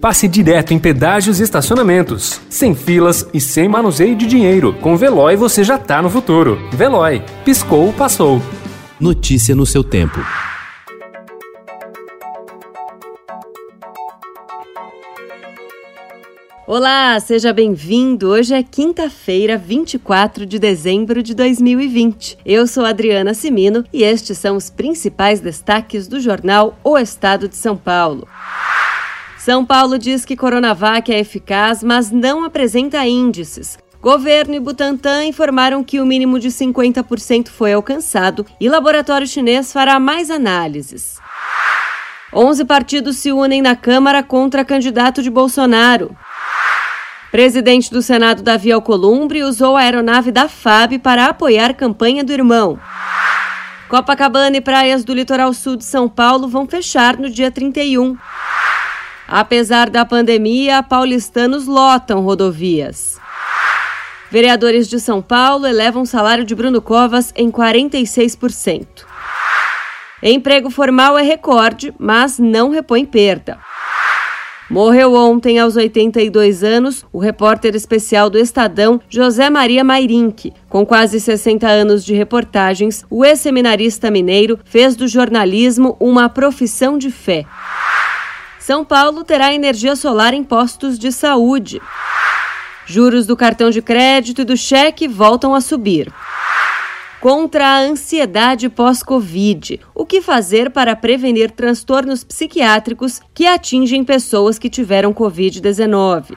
passe direto em pedágios e estacionamentos, sem filas e sem manuseio de dinheiro. Com Veloy você já tá no futuro. Veloy, piscou, passou. Notícia no seu tempo. Olá, seja bem-vindo. Hoje é quinta-feira, 24 de dezembro de 2020. Eu sou Adriana Simino e estes são os principais destaques do jornal O Estado de São Paulo. São Paulo diz que Coronavac é eficaz, mas não apresenta índices. Governo e Butantan informaram que o mínimo de 50% foi alcançado e laboratório chinês fará mais análises. 11 partidos se unem na Câmara contra candidato de Bolsonaro. Presidente do Senado Davi Alcolumbre usou a aeronave da FAB para apoiar campanha do irmão. Copacabana e praias do litoral sul de São Paulo vão fechar no dia 31. Apesar da pandemia, paulistanos lotam rodovias. Vereadores de São Paulo elevam o salário de Bruno Covas em 46%. Emprego formal é recorde, mas não repõe perda. Morreu ontem, aos 82 anos, o repórter especial do Estadão, José Maria Mairink. Com quase 60 anos de reportagens, o ex-seminarista mineiro fez do jornalismo uma profissão de fé. São Paulo terá energia solar em postos de saúde. Juros do cartão de crédito e do cheque voltam a subir contra a ansiedade pós-Covid. O que fazer para prevenir transtornos psiquiátricos que atingem pessoas que tiveram Covid-19?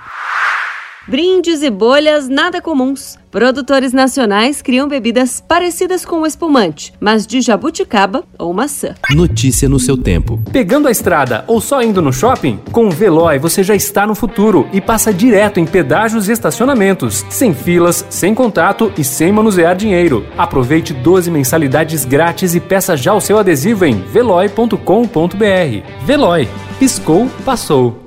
Brindes e bolhas nada comuns. Produtores nacionais criam bebidas parecidas com o espumante, mas de jabuticaba ou maçã. Notícia no seu tempo. Pegando a estrada ou só indo no shopping? Com o Veloy você já está no futuro e passa direto em pedágios e estacionamentos, sem filas, sem contato e sem manusear dinheiro. Aproveite 12 mensalidades grátis e peça já o seu adesivo em veloy.com.br. Veloy. Piscou, passou.